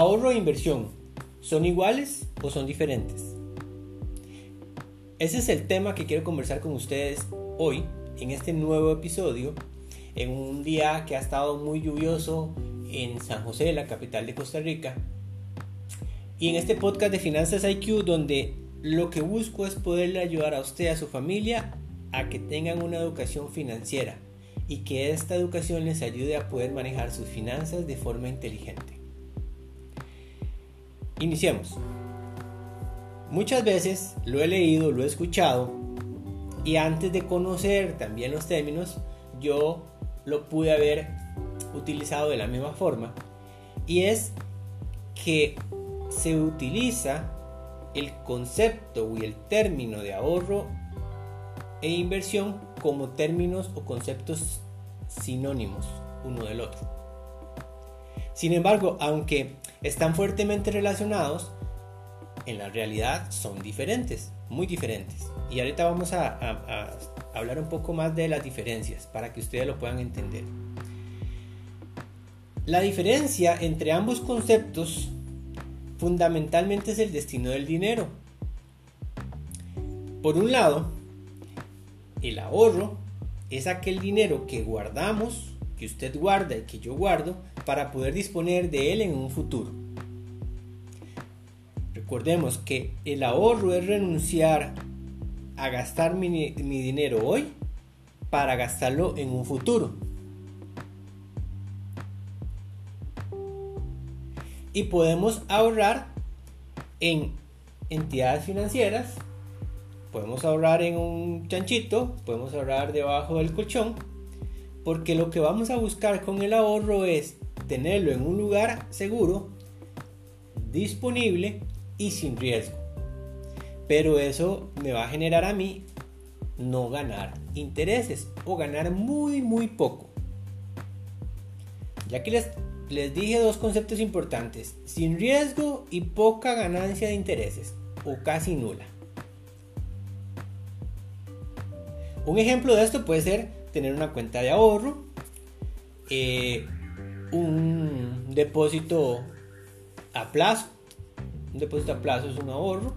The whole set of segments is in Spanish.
Ahorro e inversión, ¿son iguales o son diferentes? Ese es el tema que quiero conversar con ustedes hoy en este nuevo episodio, en un día que ha estado muy lluvioso en San José, la capital de Costa Rica, y en este podcast de Finanzas IQ donde lo que busco es poderle ayudar a usted, a su familia, a que tengan una educación financiera y que esta educación les ayude a poder manejar sus finanzas de forma inteligente. Iniciemos. Muchas veces lo he leído, lo he escuchado y antes de conocer también los términos, yo lo pude haber utilizado de la misma forma y es que se utiliza el concepto y el término de ahorro e inversión como términos o conceptos sinónimos uno del otro. Sin embargo, aunque están fuertemente relacionados, en la realidad son diferentes, muy diferentes. Y ahorita vamos a, hablar un poco más de las diferencias para que ustedes lo puedan entender. La diferencia entre ambos conceptos fundamentalmente es el destino del dinero. Por un lado, el ahorro es aquel dinero que guardamos, que usted guarda y que yo guardo, para poder disponer de él en un futuro. Recordemos que el ahorro es renunciar a gastar mi, mi dinero hoy para gastarlo en un futuro. Y podemos ahorrar en entidades financieras Podemos ahorrar en un chanchito, podemos ahorrar debajo del colchón, porque lo que vamos a buscar con el ahorro es tenerlo en un lugar seguro, disponible y sin riesgo. Pero eso me va a generar a mí no ganar intereses o ganar muy muy poco. Ya que les, les dije dos conceptos importantes, sin riesgo y poca ganancia de intereses o casi nula. Un ejemplo de esto puede ser tener una cuenta de ahorro, eh, un depósito a plazo. Un depósito a plazo es un ahorro.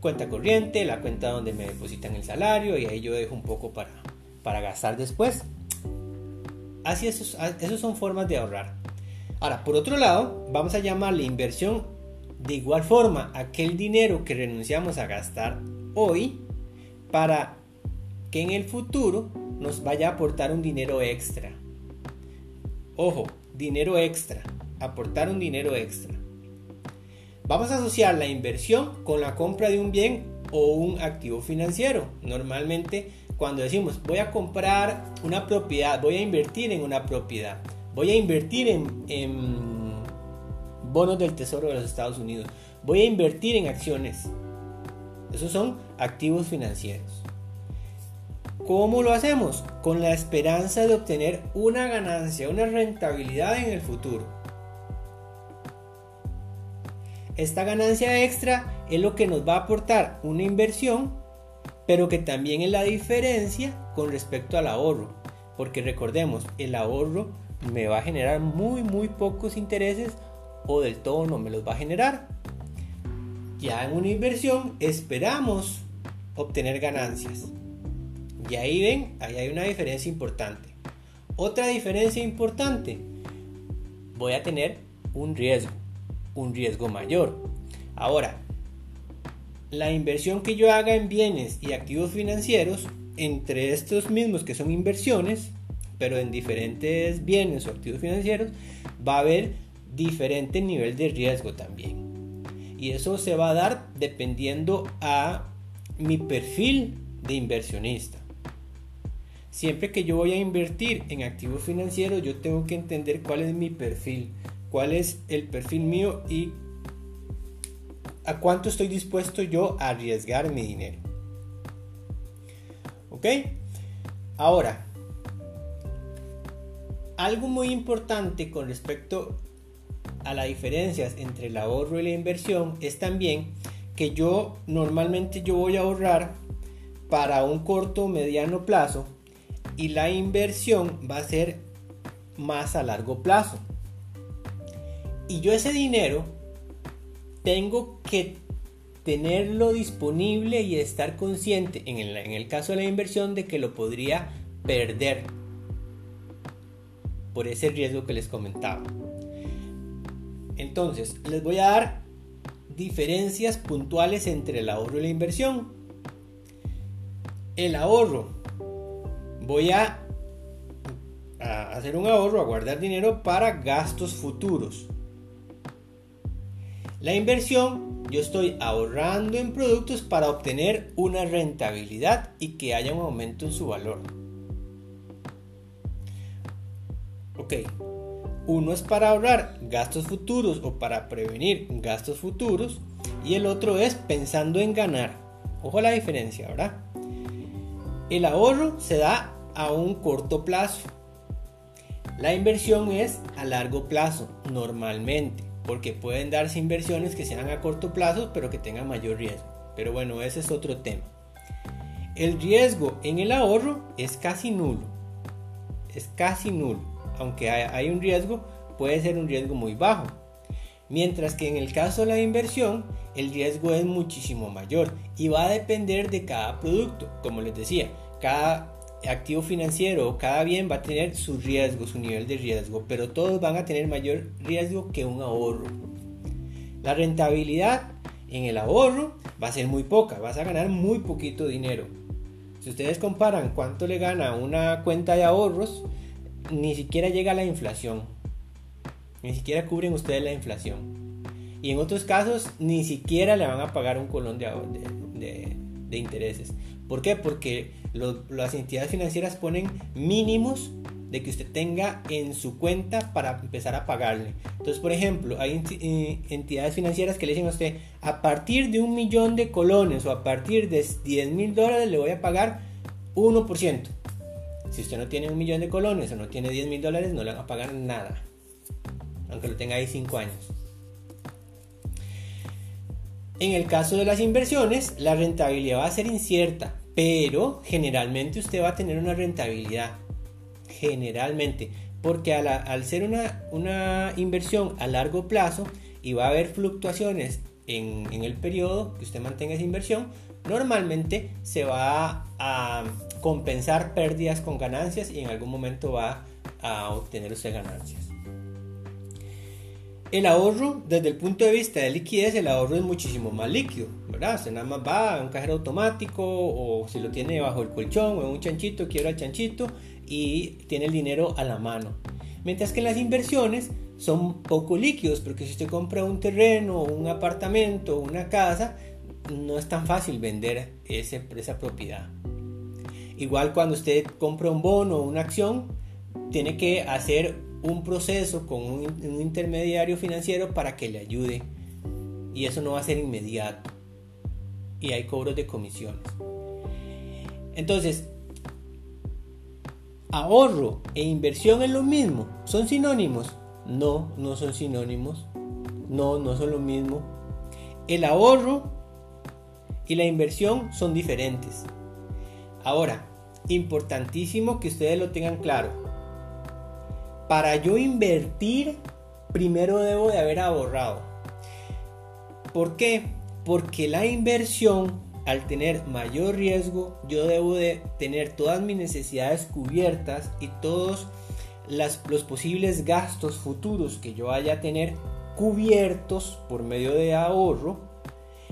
Cuenta corriente, la cuenta donde me depositan el salario y ahí yo dejo un poco para, para gastar después. Así, esos, esos son formas de ahorrar. Ahora, por otro lado, vamos a llamarle inversión de igual forma aquel dinero que renunciamos a gastar hoy para que en el futuro nos vaya a aportar un dinero extra. Ojo, dinero extra, aportar un dinero extra. Vamos a asociar la inversión con la compra de un bien o un activo financiero. Normalmente cuando decimos voy a comprar una propiedad, voy a invertir en una propiedad, voy a invertir en, bonos del Tesoro de los Estados Unidos, voy a invertir en acciones, esos son activos financieros. ¿Cómo lo hacemos? Con la esperanza de obtener una ganancia, una rentabilidad en el futuro. Esta ganancia extra es lo que nos va a aportar una inversión, pero que también es la diferencia con respecto al ahorro. Porque recordemos, el ahorro me va a generar muy, muy pocos intereses o del todo no me los va a generar. Ya en una inversión esperamos obtener ganancias. Y ahí ven, ahí hay una diferencia importante. Otra diferencia importante, voy a tener un riesgo, un riesgo mayor. Ahora, la inversión que yo haga en bienes y activos financieros, entre estos mismos que son inversiones, pero en diferentes bienes o activos financieros, va a haber diferente nivel de riesgo también. Y eso se va a dar dependiendo a mi perfil de inversionista. Siempre que yo voy a invertir en activos financieros, yo tengo que entender cuál es mi perfil, cuál es el perfil mío y a cuánto estoy dispuesto yo a arriesgar mi dinero. ¿Ok? Ahora, algo muy importante con respecto a las diferencias entre el ahorro y la inversión es también que yo normalmente yo voy a ahorrar para un corto o mediano plazo y la inversión va a ser más a largo plazo. Y yo ese dinero tengo que tenerlo disponible y estar consciente, en el, en el caso de la inversión, de que lo podría perder por ese riesgo que les comentaba. Entonces, les voy a dar diferencias puntuales entre el ahorro y la inversión. El ahorro. Voy a, hacer un ahorro, a guardar dinero para gastos futuros. La inversión, yo estoy ahorrando en productos para obtener una rentabilidad y que haya un aumento en su valor. Ok, uno es para ahorrar gastos futuros o para prevenir gastos futuros y el otro es pensando en ganar. Ojo la diferencia, ¿verdad? El ahorro se da a un corto plazo. La inversión es a largo plazo, normalmente, porque pueden darse inversiones que sean a corto plazo, pero que tengan mayor riesgo. Pero bueno, ese es otro tema. El riesgo en el ahorro es casi nulo. Es casi nulo aunque hay un riesgo, puede ser un riesgo muy bajo. Mientras que en el caso de la inversión, el riesgo es muchísimo mayor y va a depender de cada producto. Como les decía, cada activo financiero cada bien va a tener su riesgo, su nivel de riesgo, pero todos van a tener mayor riesgo que un ahorro. La rentabilidad en el ahorro va a ser muy poca, vas a ganar muy poquito dinero. Si ustedes comparan cuánto le gana una cuenta de ahorros, ni siquiera llega a la inflación. Ni siquiera cubren ustedes la inflación. Y en otros casos ni siquiera le van a pagar un colón de, intereses. ¿Por qué? Porque las entidades financieras ponen mínimos de que usted tenga en su cuenta para empezar a pagarle. Entonces, por ejemplo, hay eh, entidades financieras que le dicen a usted, a partir de un millón de colones o a partir de 10 mil dólares le voy a pagar 1%. Si usted no tiene un millón de colones o no tiene 10 mil dólares, no le van a pagar nada. Aunque lo tenga ahí 5 años. En el caso de las inversiones, la rentabilidad va a ser incierta, pero generalmente usted va a tener una rentabilidad. Generalmente. Porque al, ser una, una, inversión a largo plazo y va a haber fluctuaciones en, en el periodo que usted mantenga esa inversión, normalmente se va a compensar pérdidas con ganancias y en algún momento va a obtener usted ganancias. El ahorro, desde el punto de vista de liquidez, el ahorro es muchísimo más líquido, ¿verdad? Se nada más va a un cajero automático o si lo tiene bajo el colchón o en un chanchito, quiebra el chanchito y tiene el dinero a la mano. Mientras que las inversiones son poco líquidos, porque si usted compra un terreno, un apartamento, una casa, no es tan fácil vender ese, esa propiedad. Igual cuando usted compra un bono o una acción, tiene que hacer un proceso con un, intermediario financiero para que le ayude. Y eso no va a ser inmediato. Y hay cobros de comisiones. Entonces, ahorro e inversión es lo mismo. ¿Son sinónimos? No, no son sinónimos. No, no son lo mismo. El ahorro y la inversión son diferentes. Ahora, importantísimo que ustedes lo tengan claro. Para yo invertir, primero debo de haber ahorrado. ¿Por qué? Porque la inversión, al tener mayor riesgo, yo debo de tener todas mis necesidades cubiertas y todos los posibles gastos futuros que yo vaya a tener cubiertos por medio de ahorro.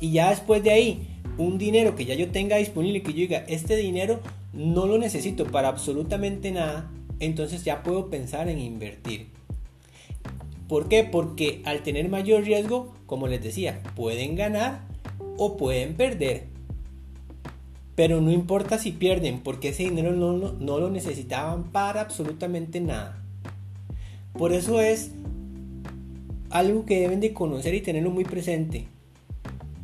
Y ya después de ahí, un dinero que ya yo tenga disponible que yo diga, este dinero no lo necesito para absolutamente nada, entonces ya puedo pensar en invertir. ¿Por qué? Porque al tener mayor riesgo, como les decía, pueden ganar o pueden perder. Pero no importa si pierden, porque ese dinero no, no lo necesitaban para absolutamente nada. Por eso es algo que deben de conocer y tenerlo muy presente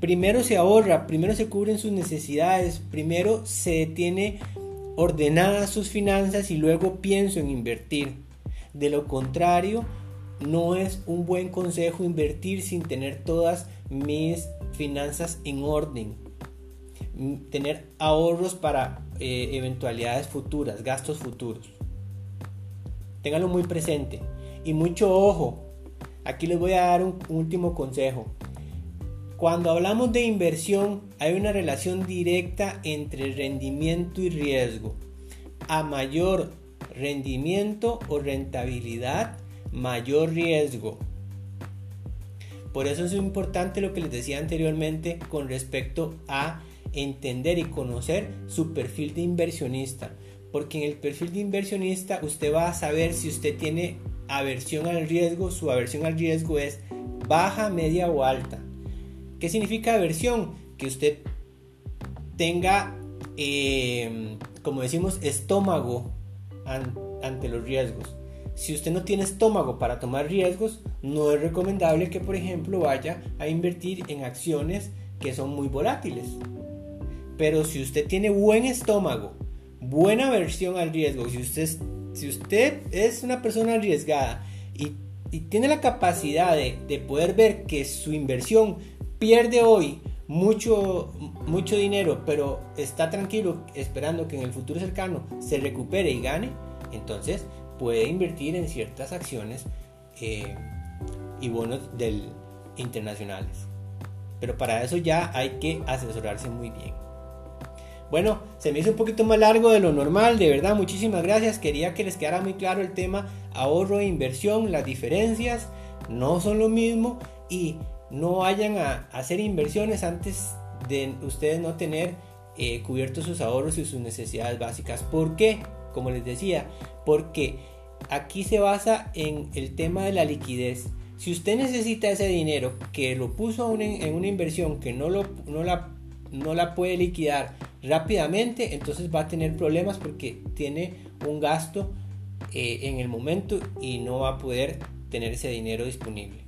primero se ahorra, primero se cubren sus necesidades, primero se tiene ordenadas sus finanzas y luego pienso en invertir. De lo contrario, no es un buen consejo invertir sin tener todas mis finanzas en orden. Tener ahorros para eh, eventualidades futuras, gastos futuros. Ténganlo muy presente. Y mucho ojo, aquí les voy a dar un último consejo. Cuando hablamos de inversión hay una relación directa entre rendimiento y riesgo. A mayor rendimiento o rentabilidad, mayor riesgo. Por eso es importante lo que les decía anteriormente con respecto a entender y conocer su perfil de inversionista. Porque en el perfil de inversionista usted va a saber si usted tiene aversión al riesgo. Su aversión al riesgo es baja, media o alta. ¿Qué significa aversión? Que usted tenga, eh, como decimos, estómago ante los riesgos. Si usted no tiene estómago para tomar riesgos, no es recomendable que, por ejemplo, vaya a invertir en acciones que son muy volátiles. Pero si usted tiene buen estómago, buena aversión al riesgo, si usted, si usted es una persona arriesgada y, tiene la capacidad de, de, poder ver que su inversión pierde hoy mucho, mucho dinero, pero está tranquilo esperando que en el futuro cercano se recupere y gane, entonces puede invertir en ciertas acciones eh, y bonos del, internacionales. Pero para eso ya hay que asesorarse muy bien. Bueno, se me hizo un poquito más largo de lo normal, de verdad, muchísimas gracias. Quería que les quedara muy claro el tema ahorro e inversión, las diferencias no son lo mismo y no vayan a hacer inversiones antes de ustedes no tener eh, cubiertos sus ahorros y sus necesidades básicas. ¿Por qué? Como les decía, porque aquí se basa en el tema de la liquidez. Si usted necesita ese dinero que lo puso en una inversión que no, lo, no, la, no la puede liquidar rápidamente, entonces va a tener problemas porque tiene un gasto eh, en el momento y no va a poder tener ese dinero disponible.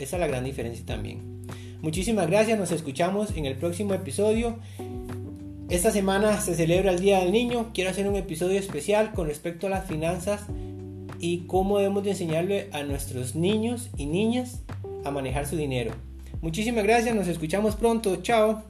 Esa es la gran diferencia también. Muchísimas gracias, nos escuchamos en el próximo episodio. Esta semana se celebra el Día del Niño. Quiero hacer un episodio especial con respecto a las finanzas y cómo debemos de enseñarle a nuestros niños y niñas a manejar su dinero. Muchísimas gracias, nos escuchamos pronto. Chao.